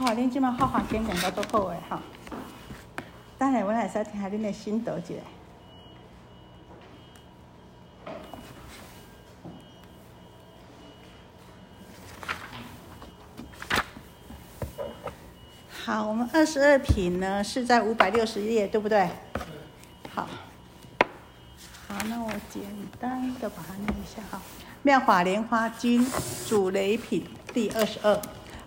好，恁即马好好讲讲到都好诶哈。等下，我来使听下恁的心得一下。好，我们二十二品呢是在五百六十页，对不对？好，好，那我简单的把它念一下哈。妙法莲花经主雷品第二十二。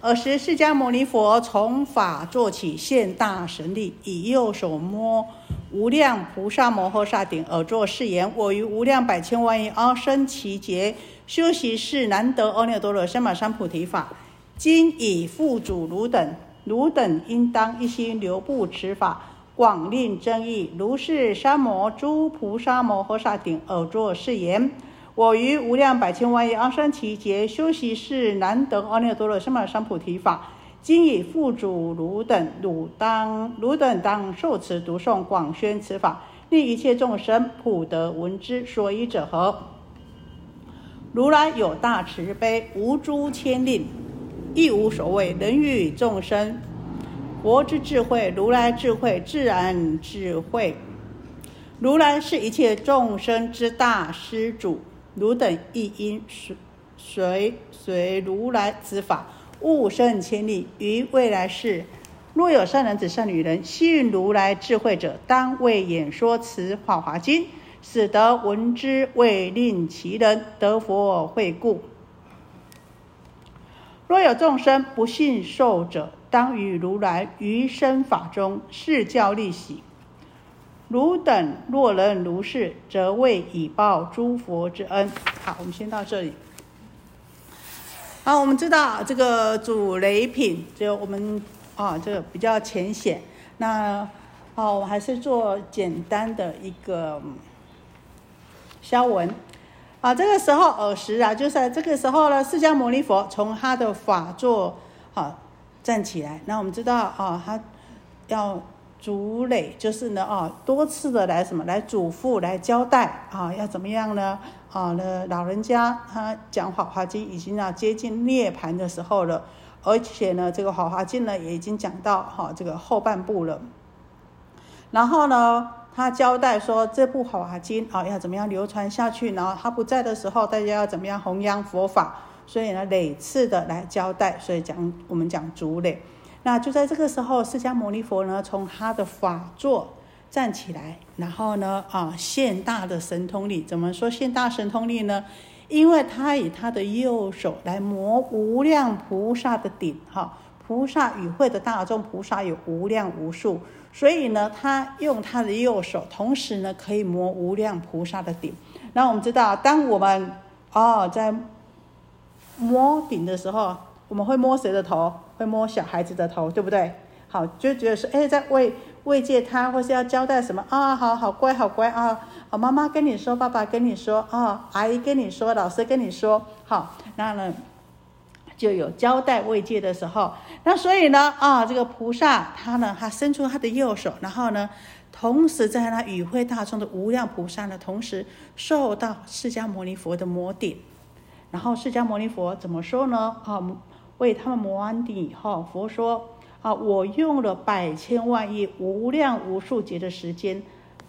尔时释迦牟尼佛从法座起，现大神力，以右手摸无量菩萨摩诃萨顶，而作誓言：我于无量百千万亿阿僧祇劫修习是难得阿耨多罗三藐三菩提法，今以付主汝等。汝等应当一心留步此法，广令争议。如是三摩诸菩萨摩诃萨顶而作誓言：我于无量百千万亿阿僧祇劫修习是难得阿耨多罗三藐三菩提法，今以付诸汝等，汝当汝等当受持读诵广宣此法，令一切众生普得闻之。所以者何？如来有大慈悲，无诸牵令。亦无所谓，能与众生，佛之智慧，如来智慧，自然智慧。如来是一切众生之大施主，汝等亦应随随随如来之法，勿胜千里。于未来世，若有善男子、善女人，信如来智慧者，当为演说此《法华经》，使得闻之，为令其人得佛慧故。若有众生不信受者，当与如来于身法中示教利喜。汝等若能如是，则为以报诸佛之恩。好，我们先到这里。好，我们知道这个主雷品，就我们啊，这个比较浅显。那哦，我还是做简单的一个消文。啊，这个时候尔时啊，就是在这个时候呢，释迦牟尼佛从他的法座啊站起来。那我们知道啊，他要主累，就是呢啊，多次的来什么来嘱咐、来交代啊，要怎么样呢？啊，那老人家他讲《法华经》已经要接近涅槃的时候了，而且呢，这个《法华经》呢也已经讲到哈这个后半部了。然后呢？他交代说，这部《法华经》啊，要怎么样流传下去？然后他不在的时候，大家要怎么样弘扬佛法？所以呢，累次的来交代。所以讲我们讲主累。那就在这个时候，释迦牟尼佛呢，从他的法座站起来，然后呢，啊，现大的神通力。怎么说现大神通力呢？因为他以他的右手来摩无量菩萨的顶，哈，菩萨与会的大众菩萨有无量无数。所以呢，他用他的右手，同时呢可以磨无量菩萨的顶。那我们知道，当我们哦在摸顶的时候，我们会摸谁的头？会摸小孩子的头，对不对？好，就觉得说，哎，在慰慰藉他，或是要交代什么啊？好好乖，好乖啊！好，妈妈跟你说，爸爸跟你说啊，阿姨跟你说，老师跟你说，好，那呢？就有交代慰藉的时候，那所以呢，啊，这个菩萨他呢，他伸出他的右手，然后呢，同时在那与会大众的无量菩萨呢，同时受到释迦牟尼佛的摩顶，然后释迦牟尼佛怎么说呢？啊，为他们磨完底以后，佛说啊，我用了百千万亿无量无数劫的时间，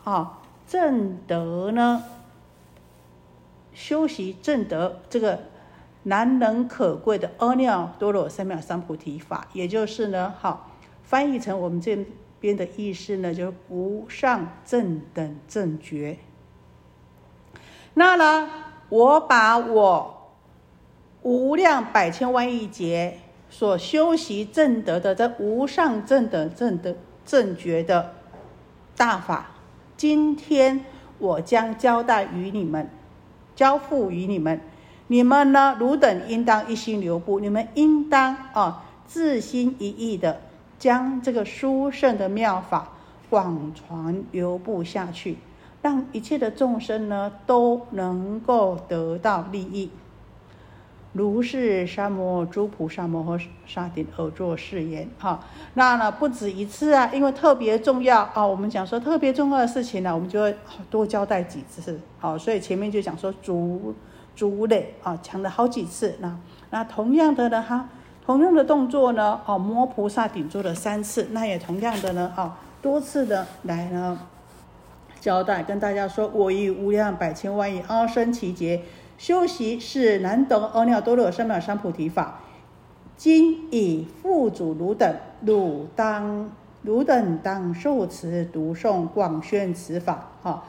啊，正德呢，修习正德这个。难能可贵的阿耨多罗三藐三菩提法，也就是呢，好翻译成我们这边的意思呢，就是无上正等正觉。那呢，我把我无量百千万亿劫所修习正德的这无上正等正的正觉的大法，今天我将交代于你们，交付于你们。你们呢？汝等应当一心留步。你们应当啊，自心一意的将这个殊胜的妙法广传流布下去，让一切的众生呢都能够得到利益。如是沙摩诸菩萨摩诃萨顶而作誓言。哈，那呢不止一次啊，因为特别重要啊。我们讲说特别重要的事情呢，我们就会多交代几次。好，所以前面就讲说足足累啊，讲了好几次。那那同样的呢，哈同样的动作呢，哦，摩菩萨顶做了三次，那也同样的呢，哦，多次的来呢交代跟大家说，我以无量百千万亿阿僧祇劫修习是难得阿耨多罗三藐三菩提法，今以父祖汝等，汝当汝等当受持读诵广宣此法，哈。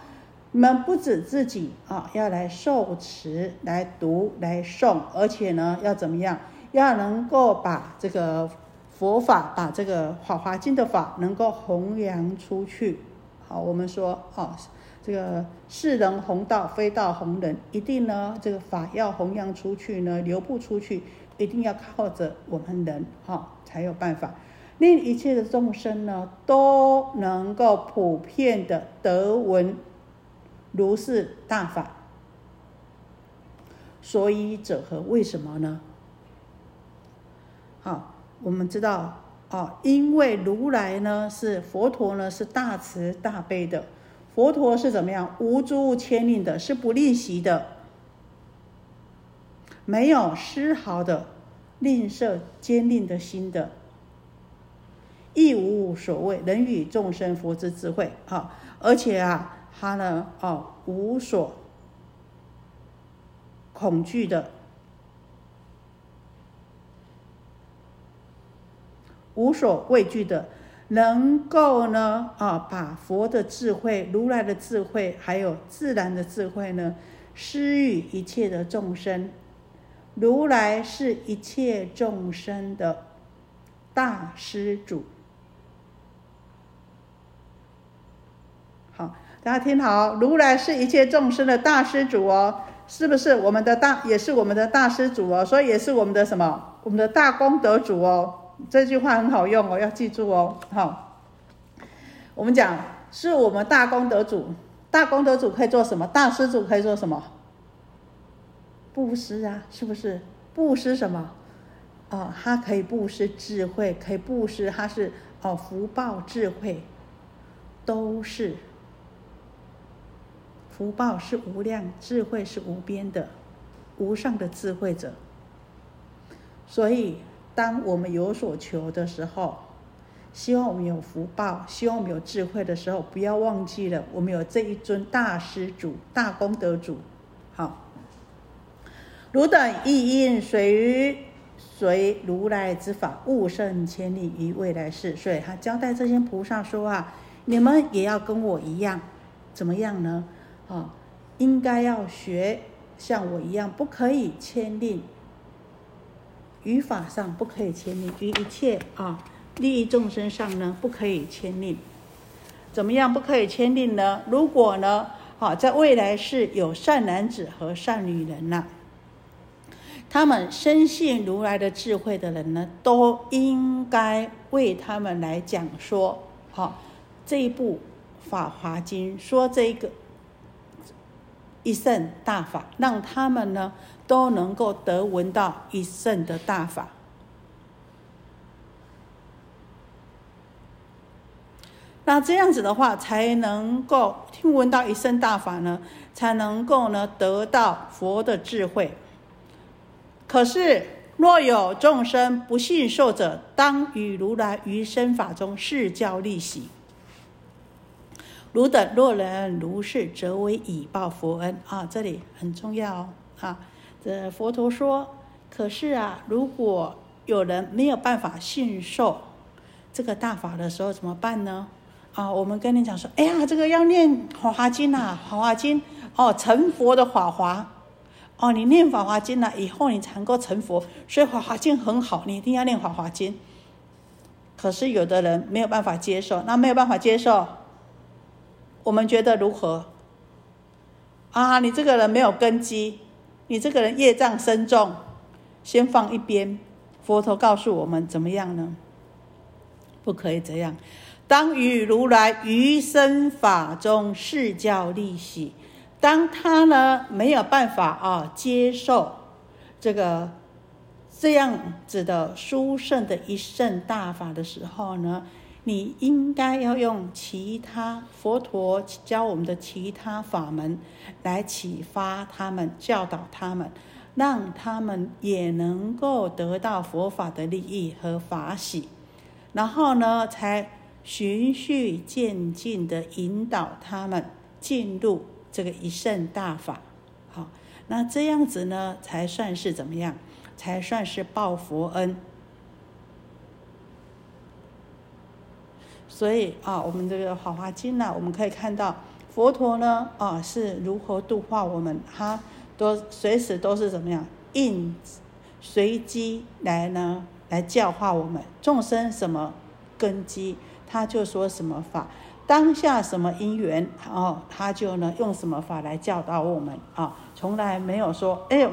你们不止自己啊，要来受持、来读、来诵，而且呢，要怎么样？要能够把这个佛法，把这个《法华经》的法，能够弘扬出去。好，我们说，哦，这个世人弘道，非道弘人，一定呢，这个法要弘扬出去呢，流不出去，一定要靠着我们人，哈，才有办法，令一切的众生呢，都能够普遍的得闻。如是大法，所以者何？为什么呢？好，我们知道啊，因为如来呢是佛陀呢是大慈大悲的，佛陀是怎么样？无诸牵令的，是不吝惜的，没有丝毫的吝啬坚定的心的，亦无所谓人与众生佛之智慧啊，而且啊。他呢，哦，无所恐惧的，无所畏惧的，能够呢，啊，把佛的智慧、如来的智慧，还有自然的智慧呢，施予一切的众生。如来是一切众生的大施主。好。大家听好，如来是一切众生的大施主哦，是不是我们的大，也是我们的大施主哦，所以也是我们的什么，我们的大功德主哦。这句话很好用哦，要记住哦。好，我们讲是我们大功德主，大功德主可以做什么？大施主可以做什么？布施啊，是不是？布施什么？哦，他可以布施智慧，可以布施，他是哦福报智慧，都是。福报是无量，智慧是无边的，无上的智慧者。所以，当我们有所求的时候，希望我们有福报，希望我们有智慧的时候，不要忘记了，我们有这一尊大施主、大功德主。好，汝等亦应随于随如来之法，悟胜千里于未来世。所以他交代这些菩萨说啊，你们也要跟我一样，怎么样呢？啊，应该要学像我一样，不可以牵令。语法上不可以牵令，于一切啊利益众生上呢，不可以牵令。怎么样不可以牵令呢？如果呢，啊，在未来是有善男子和善女人呢，他们深信如来的智慧的人呢，都应该为他们来讲说，好这一部《法华经》说这个。一圣大法，让他们呢都能够得闻到一圣的大法。那这样子的话，才能够听闻到一圣大法呢，才能够呢得到佛的智慧。可是，若有众生不信受者，当与如来于身法中示教利息。汝等若人如是，则为以报佛恩啊！这里很重要啊。这佛陀说：“可是啊，如果有人没有办法信受这个大法的时候，怎么办呢？啊，我们跟你讲说：哎呀，这个要念《法华经》呐，《法华经》哦，成佛的法华哦，你念《法华经》了以后，你才能够成佛。所以《法华经》很好，你一定要念《法华经》。可是有的人没有办法接受，那没有办法接受。”我们觉得如何？啊，你这个人没有根基，你这个人业障深重，先放一边。佛陀告诉我们怎么样呢？不可以这样，当与如来余身法中示教利息。当他呢没有办法啊接受这个这样子的殊胜的一圣大法的时候呢？你应该要用其他佛陀教我们的其他法门来启发他们、教导他们，让他们也能够得到佛法的利益和法喜，然后呢，才循序渐进的引导他们进入这个一圣大法。好，那这样子呢，才算是怎么样？才算是报佛恩。所以啊，我们这个《法华经》呢，我们可以看到佛陀呢啊是如何度化我们，他都随时都是怎么样应随机来呢来教化我们众生什么根基，他就说什么法，当下什么因缘，哦，他就呢用什么法来教导我们啊，从来没有说哎呦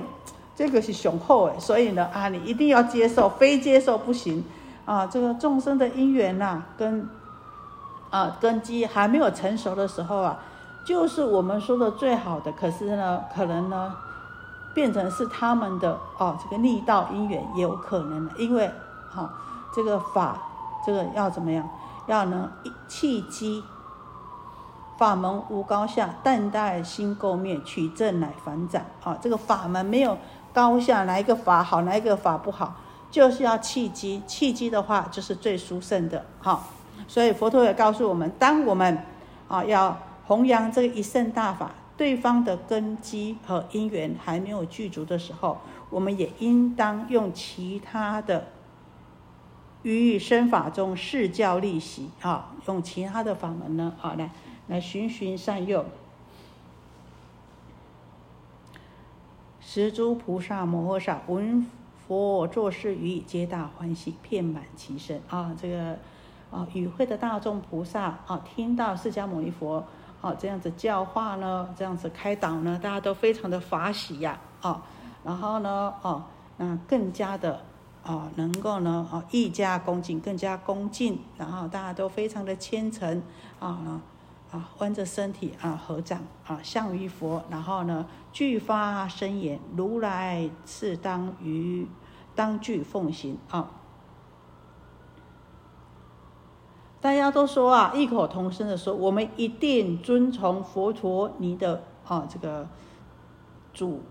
这个是雄厚哎，所以呢啊你一定要接受，非接受不行啊，这个众生的因缘呐跟。啊，根基还没有成熟的时候啊，就是我们说的最好的。可是呢，可能呢，变成是他们的哦，这个逆道因缘也有可能的。因为哈，这个法，这个要怎么样？要能契机，法门无高下，但待心垢灭，取证乃反转。啊，这个法门没有高下，哪一个法好，哪一个法不好，就是要契机。契机的话，就是最殊胜的。好。所以佛陀也告诉我们，当我们啊要弘扬这一圣大法，对方的根基和因缘还没有具足的时候，我们也应当用其他的于身法中示教利习啊，用其他的法门呢啊来来循循善诱，十诸菩萨摩诃萨闻佛作事语，皆大欢喜，遍满其身啊这个。啊，与会的大众菩萨啊，听到释迦牟尼佛啊这样子教化呢，这样子开导呢，大家都非常的法喜呀啊，然后呢，哦，那更加的啊，能够呢啊，愈加恭敬，更加恭敬，然后大家都非常的虔诚啊啊，弯着身体啊，合掌啊，向于佛，然后呢，具发声言，如来是当于当具奉行啊。大家都说啊，异口同声的说，我们一定遵从佛陀你的啊这个嘱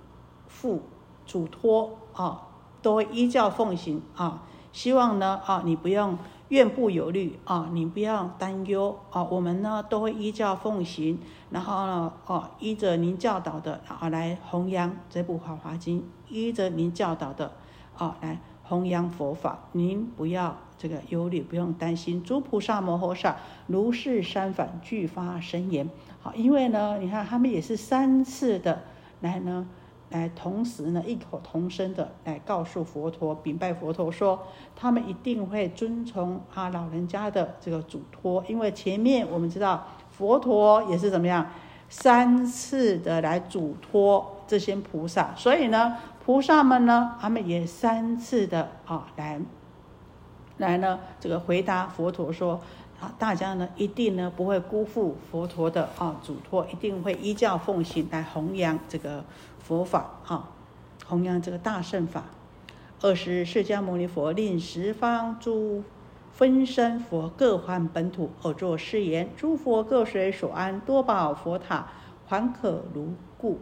咐嘱托啊，都会依教奉行啊。希望呢啊，你不用怨不忧虑啊，你不要担忧啊。我们呢都会依教奉行，然后呢哦，依着您教导的啊来弘扬这部《法华经》，依着您教导的啊来弘扬佛法。您不要。这个忧虑不用担心，诸菩萨摩诃萨如是三反俱发声言。好，因为呢，你看他们也是三次的来呢，来同时呢异口同声的来告诉佛陀禀拜佛陀说，他们一定会遵从啊老人家的这个嘱托。因为前面我们知道佛陀也是怎么样三次的来嘱托这些菩萨，所以呢菩萨们呢他们也三次的啊来。来呢，这个回答佛陀说啊，大家呢一定呢不会辜负佛陀的啊嘱托，一定会依教奉行来弘扬这个佛法啊，弘扬这个大圣法。二十释迦牟尼佛令十方诸分身佛各还本土而作誓言：诸佛各随所安多宝佛塔，还可如故。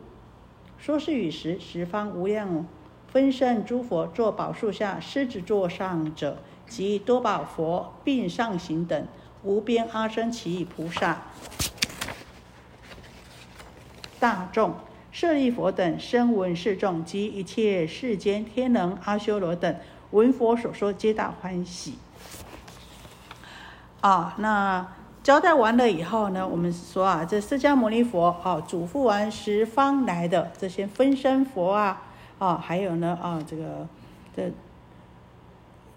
说是与时，十方无量分身诸佛坐宝树下，狮子座上者。及多宝佛并上行等无边阿僧祇菩萨、大众、舍利佛等声闻世众及一切世间天人阿修罗等闻佛所说，皆大欢喜。啊，那交代完了以后呢，我们说啊，这释迦牟尼佛啊，嘱咐完十方来的这些分身佛啊，啊，还有呢啊，这个这。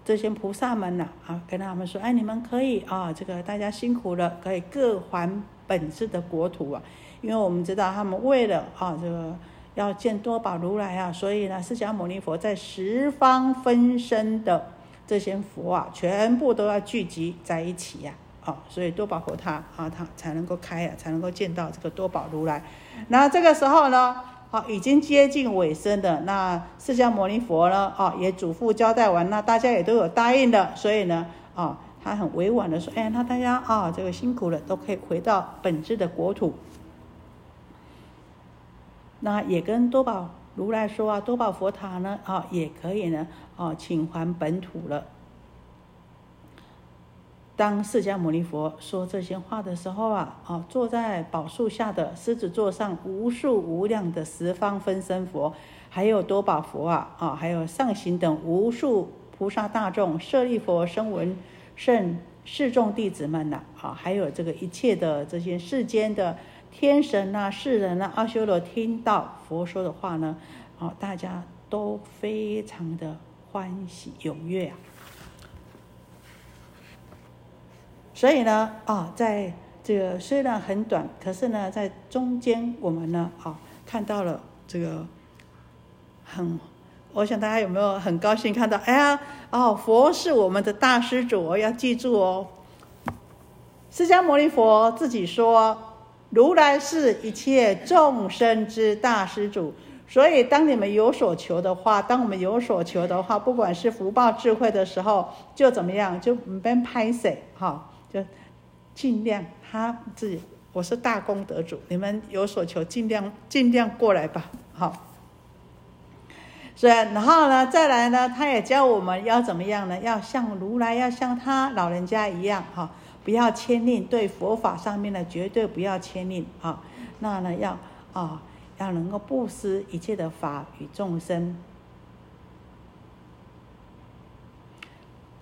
这些菩萨们呐，啊，跟他们说，哎，你们可以啊，这个大家辛苦了，可以各还本质的国土啊。因为我们知道，他们为了啊，这个要见多宝如来啊，所以呢，释迦牟尼佛在十方分身的这些佛啊，全部都要聚集在一起呀，啊，所以多宝佛他啊，他才能够开呀，才能够见到这个多宝如来。那这个时候呢？好，已经接近尾声的那释迦牟尼佛呢？啊，也嘱咐交代完，那大家也都有答应的，所以呢，啊，他很委婉的说，哎，那大家啊，这个辛苦了，都可以回到本质的国土。那也跟多宝如来说啊，多宝佛塔呢，啊，也可以呢，啊，请还本土了。当释迦牟尼佛说这些话的时候啊，啊，坐在宝树下的狮子座上，无数无量的十方分身佛，还有多宝佛啊，啊，还有上行等无数菩萨大众、舍利佛、声闻圣世众弟子们呐，啊，还有这个一切的这些世间的天神啊、世人啊、阿修罗，听到佛说的话呢，啊，大家都非常的欢喜踊跃啊。所以呢，啊，在这个虽然很短，可是呢，在中间我们呢，啊，看到了这个很，我想大家有没有很高兴看到？哎呀，哦，佛是我们的大施主，要记住哦。释迦牟尼佛自己说，如来是一切众生之大施主。所以，当你们有所求的话，当我们有所求的话，不管是福报、智慧的时候，就怎么样，就别拍谁哈。就尽量他自己，我是大功德主，你们有所求，尽量尽量过来吧，好。所以，然后呢，再来呢，他也教我们要怎么样呢？要像如来，要像他老人家一样，哈，不要牵令，对佛法上面呢，绝对不要牵令，啊，那呢，要啊，要能够布施一切的法与众生。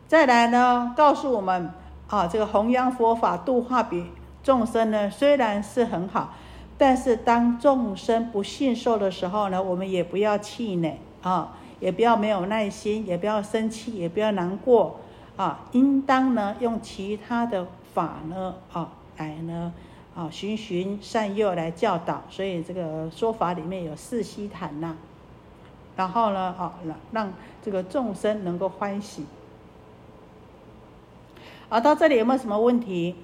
再来呢，告诉我们。啊，这个弘扬佛法、度化比众生呢，虽然是很好，但是当众生不信受的时候呢，我们也不要气馁啊，也不要没有耐心，也不要生气，也不要难过啊，应当呢用其他的法呢啊来呢啊循循善诱来教导。所以这个说法里面有四悉檀呐，然后呢啊让让这个众生能够欢喜。好，到这里有没有什么问题？